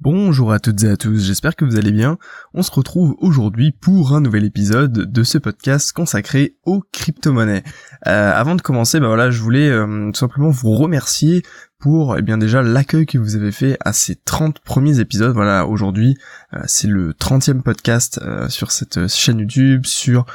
Bonjour à toutes et à tous, j'espère que vous allez bien. On se retrouve aujourd'hui pour un nouvel épisode de ce podcast consacré aux crypto-monnaies. Euh, avant de commencer, bah voilà, je voulais euh, tout simplement vous remercier pour eh bien déjà l'accueil que vous avez fait à ces 30 premiers épisodes. Voilà, aujourd'hui, euh, c'est le 30e podcast sur cette chaîne YouTube, sur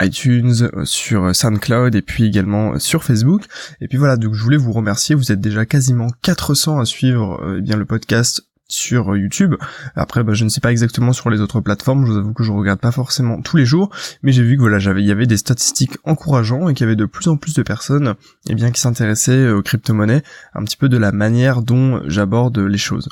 iTunes, sur SoundCloud et puis également sur Facebook. Et puis voilà, donc je voulais vous remercier, vous êtes déjà quasiment 400 à suivre eh bien le podcast sur YouTube. Après, bah, je ne sais pas exactement sur les autres plateformes. Je vous avoue que je regarde pas forcément tous les jours, mais j'ai vu que voilà, il y avait des statistiques encourageantes et qu'il y avait de plus en plus de personnes, eh bien, qui s'intéressaient aux crypto-monnaies, un petit peu de la manière dont j'aborde les choses.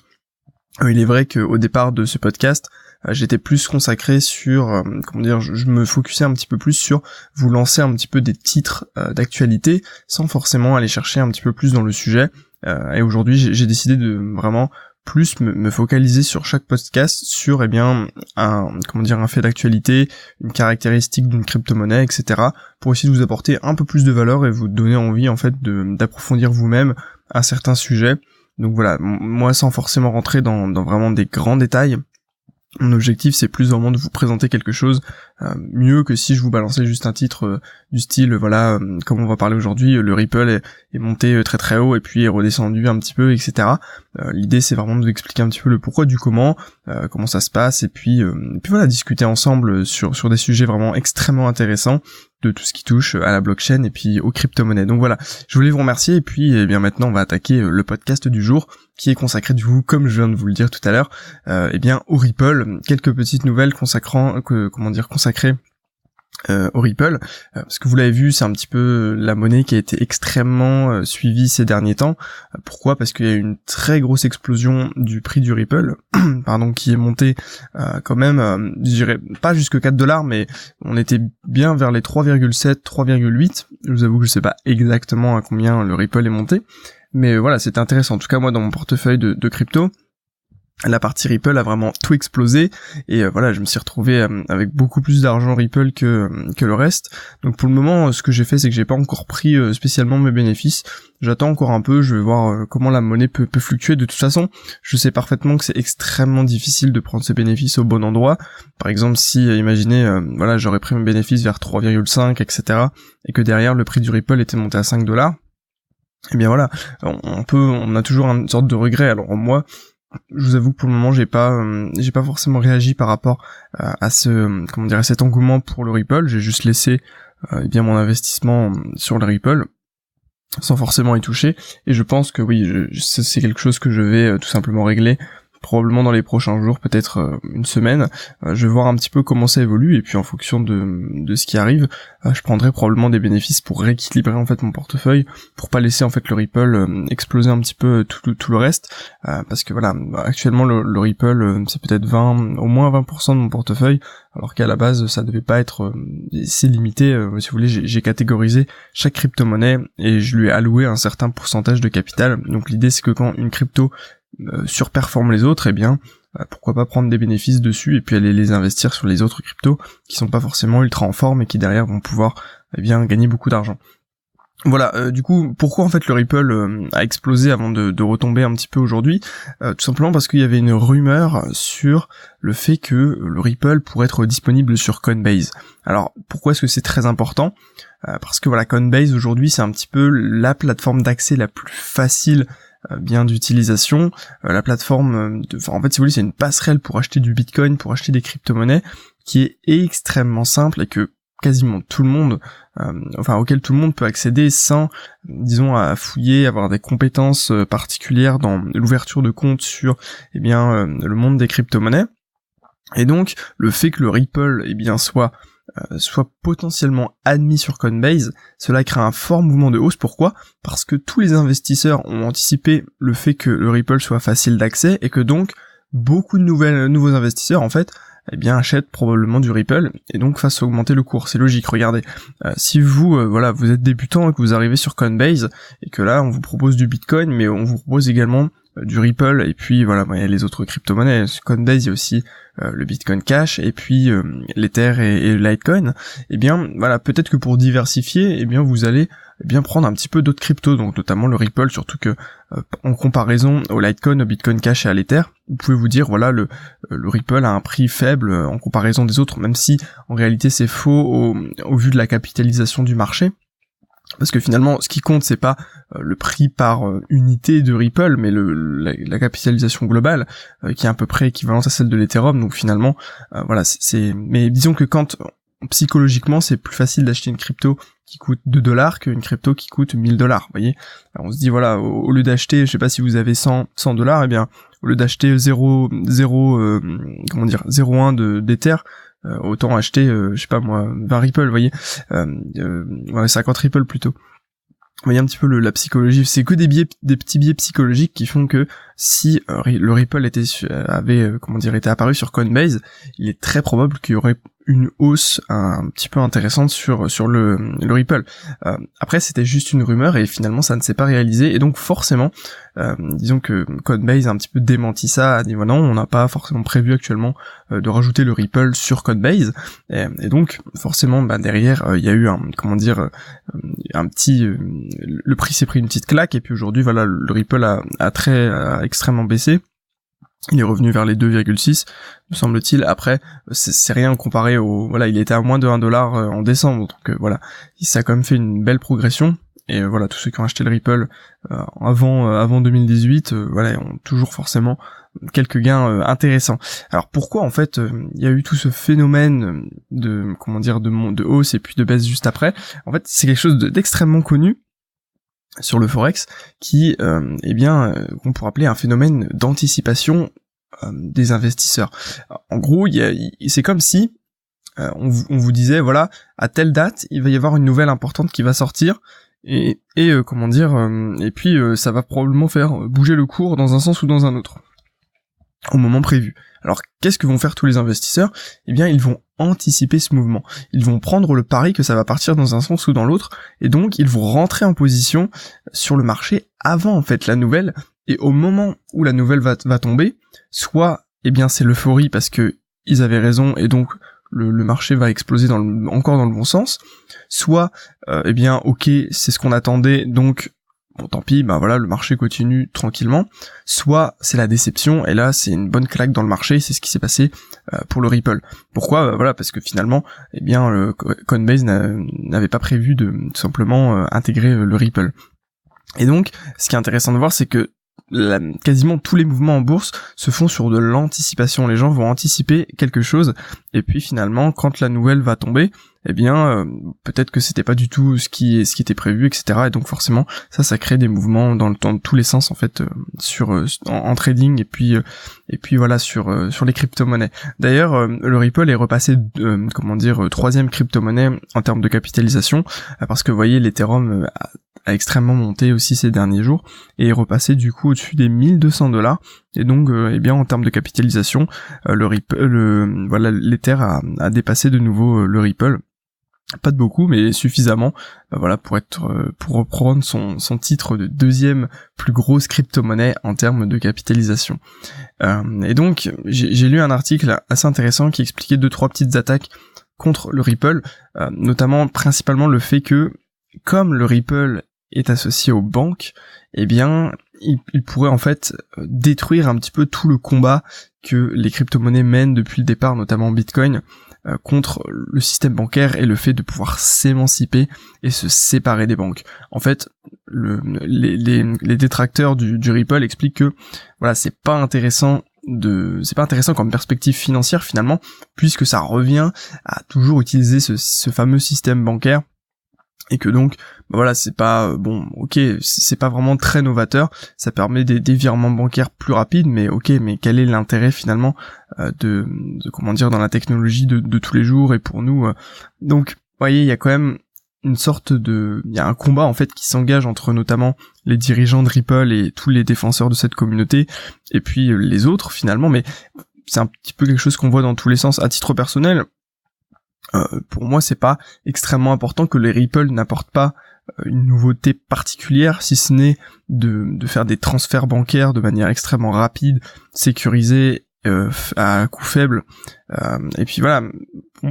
Euh, il est vrai qu'au départ de ce podcast, euh, j'étais plus consacré sur, euh, comment dire, je me focusais un petit peu plus sur vous lancer un petit peu des titres d'actualité, sans forcément aller chercher un petit peu plus dans le sujet. et aujourd'hui, j'ai décidé de vraiment plus me, focaliser sur chaque podcast sur eh bien un comment dire un fait d'actualité, une caractéristique d'une crypto-monnaie, etc. pour essayer de vous apporter un peu plus de valeur et vous donner envie en fait d'approfondir vous-même un certain sujet. Donc voilà, moi sans forcément rentrer dans, dans vraiment des grands détails, mon objectif c'est plus vraiment de vous présenter quelque chose mieux que si je vous balançais juste un titre euh, du style voilà euh, comme on va parler aujourd'hui le Ripple est, monté très très haut et puis est redescendu un petit peu etc l'idée c'est vraiment de vous expliquer un petit peu le pourquoi du comment comment ça se passe et puis et puis voilà discuter ensemble sur sur des sujets vraiment extrêmement intéressants de tout ce qui touche à la blockchain et puis aux crypto-monnaies. Donc voilà, je voulais vous remercier et puis eh bien maintenant on va attaquer le podcast du jour qui est consacré du coup comme je viens de vous le dire tout à l'heure, euh, eh bien au Ripple, quelques petites nouvelles consacrant que comment dire euh, au Ripple, euh, parce que vous l'avez vu, c'est un petit peu la monnaie qui a été extrêmement euh, suivie ces derniers temps. pourquoi? Parce qu'il y a une très grosse explosion du prix du Ripple, pardon, qui est monté quand même, je dirais pas jusque 4 dollars, mais on était bien vers les 3,7, 3,8. Je vous avoue que je sais pas exactement à combien le Ripple est monté, mais voilà, c'était intéressant. En tout cas, moi, dans mon portefeuille de crypto, la partie Ripple a vraiment tout explosé. Et euh, voilà je me suis retrouvé euh, avec beaucoup plus d'argent Ripple que euh, que le reste. Donc pour le moment ce que j'ai fait c'est que j'ai pas encore pris spécialement mes bénéfices. J'attends encore un peu je vais voir comment la monnaie peut, peut fluctuer. De toute façon je sais parfaitement que c'est extrêmement difficile de prendre ses bénéfices au bon endroit. Par exemple si imaginez voilà j'aurais pris mes bénéfices vers 3,5 etc et que derrière le prix du Ripple était monté à 5 dollars eh bien voilà, on peut, on a toujours une sorte de regret. Alors moi, je vous avoue que pour le moment j'ai pas euh, j'ai pas forcément réagi par rapport euh, à ce comment dire cet engouement pour le Ripple. J'ai juste laissé euh, eh bien mon investissement sur le Ripple sans forcément y toucher. Et je pense que oui c'est quelque chose que je vais tout simplement régler probablement dans les prochains jours, peut-être euh, une semaine. Euh, je vais voir un petit peu comment ça évolue et puis en fonction de, de ce qui arrive, euh, je prendrai probablement des bénéfices pour rééquilibrer en fait mon portefeuille, pour pas laisser en fait le Ripple exploser un petit peu tout, tout le reste, parce que voilà, actuellement le, Ripple c'est peut-être 20, au moins 20% de mon portefeuille, alors qu'à la base ça devait pas être, c'est limité. si vous voulez, j'ai catégorisé chaque crypto-monnaie et je lui ai alloué un certain pourcentage de capital. Donc l'idée c'est que quand une crypto surperforment les autres, eh bien euh, pourquoi pas prendre des bénéfices dessus et puis aller les investir sur les autres cryptos qui sont pas forcément ultra en forme et qui derrière vont pouvoir eh bien gagner beaucoup d'argent. Voilà, euh, du coup, pourquoi en fait le Ripple a explosé avant de, retomber un petit peu aujourd'hui? Tout simplement parce qu'il y avait une rumeur sur le fait que le Ripple pourrait être disponible sur Coinbase. Alors, pourquoi est-ce que c'est très important? Parce que voilà, Coinbase aujourd'hui c'est un petit peu la plateforme d'accès la plus facile euh, bien d'utilisation. Euh, la plateforme, euh, de, en fait, si vous voulez, c'est une passerelle pour acheter du Bitcoin, pour acheter des crypto-monnaies, qui est extrêmement simple et que quasiment tout le monde, enfin auquel tout le monde peut accéder sans, disons, à fouiller, avoir des compétences particulières dans l'ouverture de compte sur, eh bien, le monde des crypto-monnaies. Et donc, le fait que le Ripple, eh bien, soit euh, soit potentiellement admis sur Coinbase, cela crée un fort mouvement de hausse. Pourquoi? Parce que tous les investisseurs ont anticipé le fait que le Ripple soit facile d'accès et que donc beaucoup de nouvelles, nouveaux investisseurs en fait eh bien achètent probablement du Ripple et donc fassent augmenter le cours. C'est logique. Regardez, euh, si vous euh, voilà vous êtes débutant et que vous arrivez sur Coinbase et que là on vous propose du Bitcoin, mais on vous propose également du Ripple et puis voilà les autres crypto-monnaies Coinbase il y a aussi euh, le Bitcoin Cash et puis euh, l'Ether et, et Litecoin et eh bien voilà peut-être que pour diversifier et eh bien vous allez eh bien prendre un petit peu d'autres cryptos donc notamment le Ripple surtout que euh, en comparaison au Litecoin au Bitcoin Cash et à l'Ether vous pouvez vous dire voilà le, le Ripple a un prix faible en comparaison des autres, même si en réalité c'est faux au, au vu de la capitalisation du marché. Parce que finalement, ce qui compte, c'est pas euh, le prix par euh, unité de Ripple, mais le, la, capitalisation globale, euh, qui est à peu près équivalente à celle de l'Ethereum. Donc finalement, voilà, c'est. Mais disons que quand psychologiquement, c'est plus facile d'acheter une crypto qui coûte 2 dollars qu'une crypto qui coûte 1000 dollars. Vous voyez, on se dit voilà, au, lieu d'acheter, je sais pas si vous avez 100 100 dollars, eh bien, au lieu d'acheter 0 0 comment dire 0,1 de d'Ether, euh, autant acheter, euh, je sais pas moi, 20 Ripple, vous voyez, euh, ouais, 50 Ripple plutôt. Vous voyez un petit peu la psychologie, c'est que des biais, des petits biais psychologiques qui font que si le Ripple était avait comment dire était apparu sur Coinbase, il est très probable qu'il y aurait une hausse un petit peu intéressante sur sur le, le Ripple. Euh, après c'était juste une rumeur et finalement ça ne s'est pas réalisé. Et donc forcément euh, disons que Coinbase a un petit peu démenti ça, a dit voilà on n'a pas forcément prévu actuellement euh, de rajouter le Ripple sur Coinbase. Et, donc forcément bah, derrière il y a eu un comment dire un petit le prix s'est pris une petite claque. Et puis aujourd'hui voilà le Ripple a, a très a extrêmement baissé il est revenu vers les 2,6 me semble-t-il. Après, c'est rien comparé au voilà, il était à moins de 1 dollar euh, en décembre, donc euh, voilà, ça a quand même fait une belle progression. Et euh, voilà, tous ceux qui ont acheté le Ripple avant avant 2018, voilà, ont toujours forcément quelques gains intéressants. Alors pourquoi en fait il y a eu tout ce phénomène de comment dire de hausse et puis de baisse juste après? En fait, c'est quelque chose d'extrêmement connu sur le forex qui euh, eh bien euh, qu'on pourrait appeler un phénomène d'anticipation euh, des investisseurs. En gros, c'est comme si euh, on, vous disait voilà à telle date il va y avoir une nouvelle importante qui va sortir et, et comment dire et puis ça va probablement faire bouger le cours dans un sens ou dans un autre au moment prévu. Alors qu'est-ce que vont faire tous les investisseurs? Eh bien ils vont anticiper ce mouvement. Ils vont prendre le pari que ça va partir dans un sens ou dans l'autre, et donc ils vont rentrer en position sur le marché avant en fait la nouvelle, et au moment où la nouvelle va, tomber, soit eh bien c'est l'euphorie parce que ils avaient raison et donc le, marché va exploser encore dans le bon sens, soit euh, eh bien ok c'est ce qu'on attendait donc bon tant pis, bah voilà, le marché continue tranquillement. Soit c'est la déception, et là c'est une bonne claque dans le marché, c'est ce qui s'est passé euh, pour le Ripple. Pourquoi? Bah, Voilà, parce que finalement, eh bien, le Coinbase n'avait pas prévu de simplement euh, intégrer euh, le Ripple. Et donc, ce qui est intéressant de voir, c'est que quasiment tous les mouvements en bourse se font sur de l'anticipation. Les gens vont anticiper quelque chose et puis finalement, quand la nouvelle va tomber, eh bien, euh, peut-être que c'était pas du tout ce qui ce qui était prévu, etc. Et donc forcément, ça, ça crée des mouvements dans le temps tous les sens en fait euh, sur euh, en, trading et puis et puis voilà sur sur les crypto-monnaies. D'ailleurs, le Ripple est repassé comment dire troisième crypto-monnaie en termes de capitalisation parce que vous voyez l'Ethereum a a extrêmement monté aussi ces derniers jours et est repassé du coup au-dessus des 1200 dollars et donc euh, eh bien en termes de capitalisation euh, le Ripple le voilà l'Ether a, a, dépassé de nouveau euh, le Ripple. Pas de beaucoup mais suffisamment bah, voilà pour être pour reprendre son, son titre de deuxième plus grosse crypto-monnaie en termes de capitalisation. Et donc j'ai lu un article assez intéressant qui expliquait deux trois petites attaques contre le Ripple notamment principalement le fait que comme le Ripple est associé aux banques, eh bien, il, pourrait en fait détruire un petit peu tout le combat que les crypto-monnaies mènent depuis le départ, notamment Bitcoin, euh, contre le système bancaire et le fait de pouvoir s'émanciper et se séparer des banques. En fait, le, les, détracteurs du, Ripple expliquent que voilà, c'est pas intéressant de c'est pas intéressant comme perspective financière finalement puisque ça revient à toujours utiliser ce fameux système bancaire et que donc bah voilà c'est pas euh, bon ok c'est pas vraiment très novateur. Ça permet des, des, virements bancaires plus rapides mais ok mais quel est l'intérêt finalement euh, de, de, comment dire dans la technologie de, tous les jours et pour nous euh. donc voyez il y a quand même une sorte de il y a un combat en fait qui s'engage entre notamment les dirigeants de Ripple et tous les défenseur de cette communauté et puis les autres finalement. Mais c'est un petit peu quelque chose qu'on voit dans tous les sens. À titre personnel euh, pour moi, c'est pas extrêmement important que les Ripple n'apportent pas euh, une nouveauté particulière, si ce n'est de, de, faire des transferts bancaires de manière extrêmement rapide, sécurisée euh, à coût faible. Euh, et puis voilà,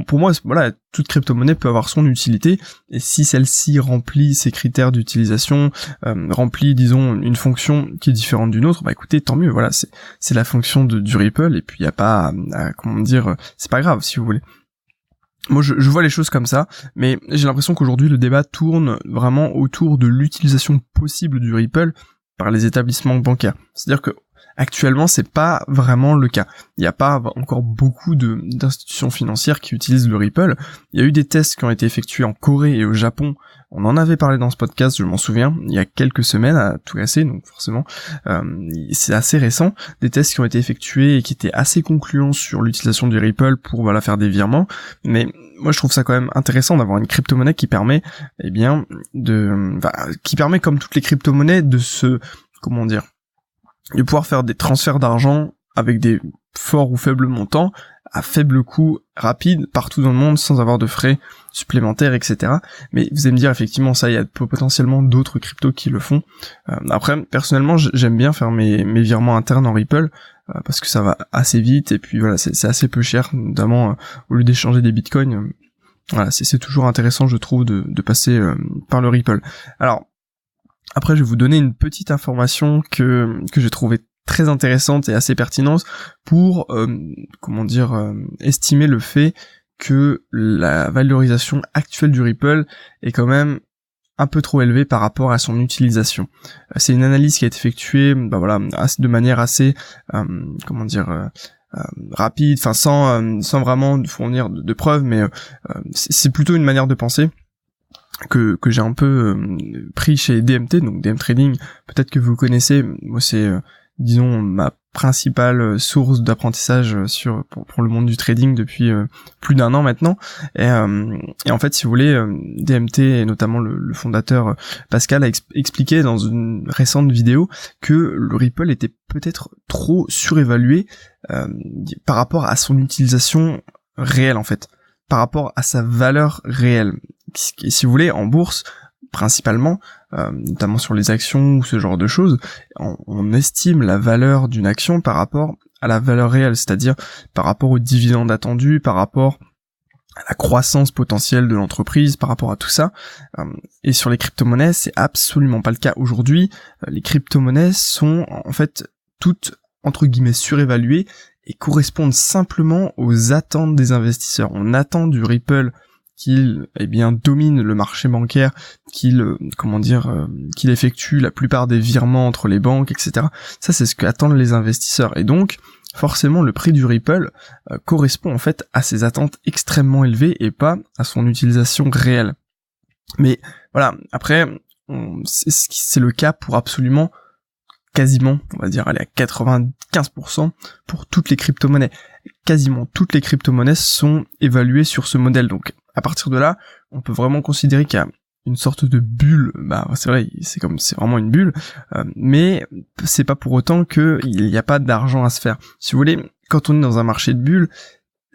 pour moi, voilà, toute crypto-monnaie peut avoir son utilité, et si celle-ci remplit ses critères d'utilisation, euh, remplit, disons, une fonction qui est différente d'une autre, bah écoutez, tant mieux, voilà, c'est la fonction de, du Ripple, et puis il y a pas, à, comment dire, c'est pas grave si vous voulez. Moi, je, vois les choses comme ça, mais j'ai l'impression qu'aujourd'hui, le débat tourne vraiment autour de l'utilisation possible du Ripple par les établissements bancaires. C'est-à-dire que Actuellement, c'est pas vraiment le cas. Il n'y a pas encore beaucoup d'institutions financières qui utilisent le Ripple. Il y a eu des tests qui ont été effectués en Corée et au Japon. On en avait parlé dans ce podcast, je m'en souviens, il y a quelques semaines à tout casser, donc forcément, euh, c'est assez récent. Des tests qui ont été effectués et qui étaient assez concluants sur l'utilisation du Ripple pour voilà faire des virements. Mais moi, je trouve ça quand même intéressant d'avoir une crypto-monnaie qui permet, eh bien, de, qui permet comme toutes les crypto-monnaies de se, comment dire, de pouvoir faire des transferts d'argent avec des forts ou faibles montants à faible coût rapide partout dans le monde sans avoir de frais supplémentaires etc mais vous allez me dire effectivement ça il y a potentiellement d'autres cryptos qui le font. Euh, après personnellement j'aime bien faire mes, mes virements internes en Ripple euh, parce que ça va assez vite et puis voilà c'est assez peu cher. Notamment euh, au lieu d'échanger des bitcoins voilà c'est toujours intéressant je trouve de, de passer par le Ripple. Alors après, je vais vous donner une petite information que, que j'ai trouvée très intéressante et assez pertinente pour, euh, comment dire, euh, estimer le fait que la valorisation actuelle du Ripple est quand même un peu trop élevée par rapport à son utilisation. Euh, c'est une analyse qui a été effectuée, bah voilà, de manière assez, comment dire, rapide, enfin sans, sans vraiment fournir de preuves, mais c'est plutôt une manière de penser que, que j'ai un peu euh, pris chez DMT, donc DM Trading, peut-être que vous connaissez, moi c'est euh, disons ma principale source d'apprentissage sur pour, le monde du trading depuis euh, plus d'un an maintenant. Et, et, en fait si vous voulez DMT et notamment le, fondateur Pascal a expliqué dans une récente vidéo que le Ripple était peut-être trop surévalué par rapport à son utilisation réelle en fait. Par rapport à sa valeur réelle si vous voulez, en bourse, principalement, euh, notamment sur les actions ou ce genre de choses, on, estime la valeur d'une action par rapport à la valeur réelle, c'est-à-dire par rapport aux dividendes attendus, par rapport à la croissance potentielle de l'entreprise, par rapport à tout ça. Euh, et sur les crypto-monnaies, c'est absolument pas le cas aujourd'hui. Euh, les crypto-monnaies sont en fait toutes entre guillemets surévaluées et correspondent simplement aux attentes des investisseurs. On attend du Ripple qu'il eh bien domine le marché bancaire, qu'il euh, comment dire euh, qu'il effectue la plupart des virements entre les banques, etc. Ça c'est ce qu'attendent les investisseurs et donc forcément le prix du Ripple euh, correspond en fait à ses attentes extrêmement élevées et pas à son utilisation réelle. Mais voilà, après c'est le cas pour absolument quasiment, on va dire, aller à 95% pour toutes les crypto-monnaies. Quasiment toutes les crypto-monnaies sont évaluées sur ce modèle. Donc, à partir de là, on peut vraiment considérer qu'il y a une sorte de bulle, bah c'est vrai, c'est comme c'est vraiment une bulle, euh, mais c'est pas pour autant qu'il n'y a pas d'argent à se faire. Si vous voulez, quand on est dans un marché de bulles,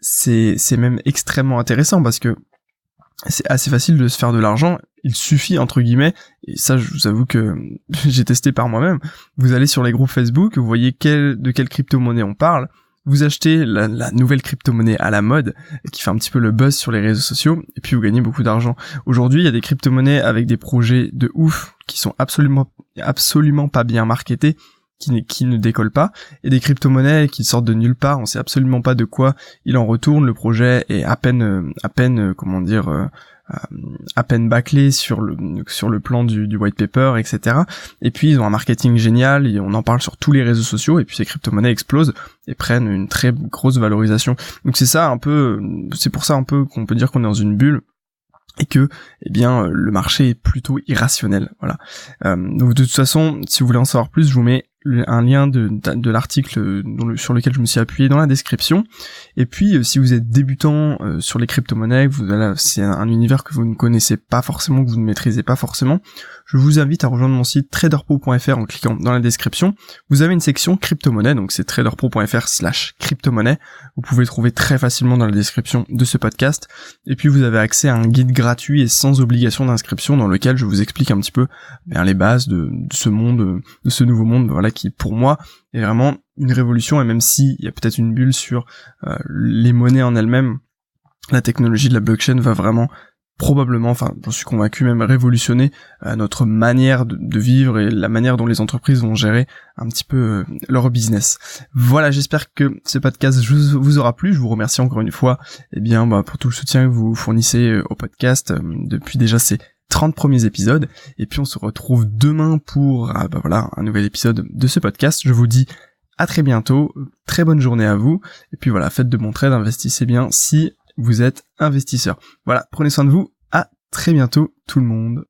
c'est même extrêmement intéressant parce que c'est assez facile de se faire de l'argent. Il suffit entre guillemets, et ça je vous avoue que j'ai testé par moi-même. Vous allez sur les groupes Facebook, vous voyez de quelle crypto-monnaie on parle, vous achetez la, nouvelle crypto-monnaie à la mode, qui fait un petit peu le buzz sur les réseaux sociaux, et puis vous gagnez beaucoup d'argent. Aujourd'hui, il y a des crypto-monnaies avec des projets de ouf, qui sont absolument, absolument pas bien marketés, qui, qui ne décollent pas, et des crypto-monnaies qui sortent de nulle part, on sait absolument pas de quoi il en retourne, le projet est à peine, à peine, comment dire, euh, à peine bâclé sur le sur le plan du, white paper, etc. Et puis ils ont un marketing génial, on en parle sur tous les réseaux sociaux, et puis ces crypto-monnaies explosent et prennent une très grosse valorisation. Donc c'est ça un peu, c'est pour ça un peu qu'on peut dire qu'on est dans une bulle et que eh bien le marché est plutôt irrationnel voilà euh, donc de toute façon si vous voulez en savoir plus je vous mets un lien de, de, l'article sur lequel je me suis appuyé dans la description. Et puis, euh, si vous êtes débutant euh, sur les crypto-monnaies, c'est un, univers que vous ne connaissez pas forcément, que vous ne maîtrisez pas forcément, je vous invite à rejoindre mon site traderpro.fr en cliquant dans la description. Vous avez une section crypto-monnaie, donc c'est traderpro.fr slash crypto-monnaie. Vous pouvez trouver très facilement dans la description de ce podcast. Et puis, vous avez accès à un guide gratuit et sans obligation d'inscription dans lequel je vous explique un petit peu bien, les bases de, ce monde, de ce nouveau monde, voilà, qui pour moi est vraiment une révolution et même s'il y a peut-être une bulle sur euh, les monnaies en elles-mêmes, la technologie de la blockchain va vraiment probablement, enfin j'en suis convaincu même révolutionner euh, notre manière de, vivre et la manière dont les entreprises vont gérer un petit peu euh, leur business. Voilà, j'espère que ce podcast vous, aura plu. Je vous remercie encore une fois eh bien, bah, pour tout le soutien que vous fournissez euh, au podcast depuis déjà ces 30 premiers épisodes. Et puis on se retrouve demain pour ah, bah, voilà, un nouvel épisode de ce podcast. Je vous dis à très bientôt, très bonne journée à vous. Et puis voilà, faites de mon trade, investissez bien si vous êtes investisseur. Voilà, prenez soin de vous. À très bientôt tout le monde.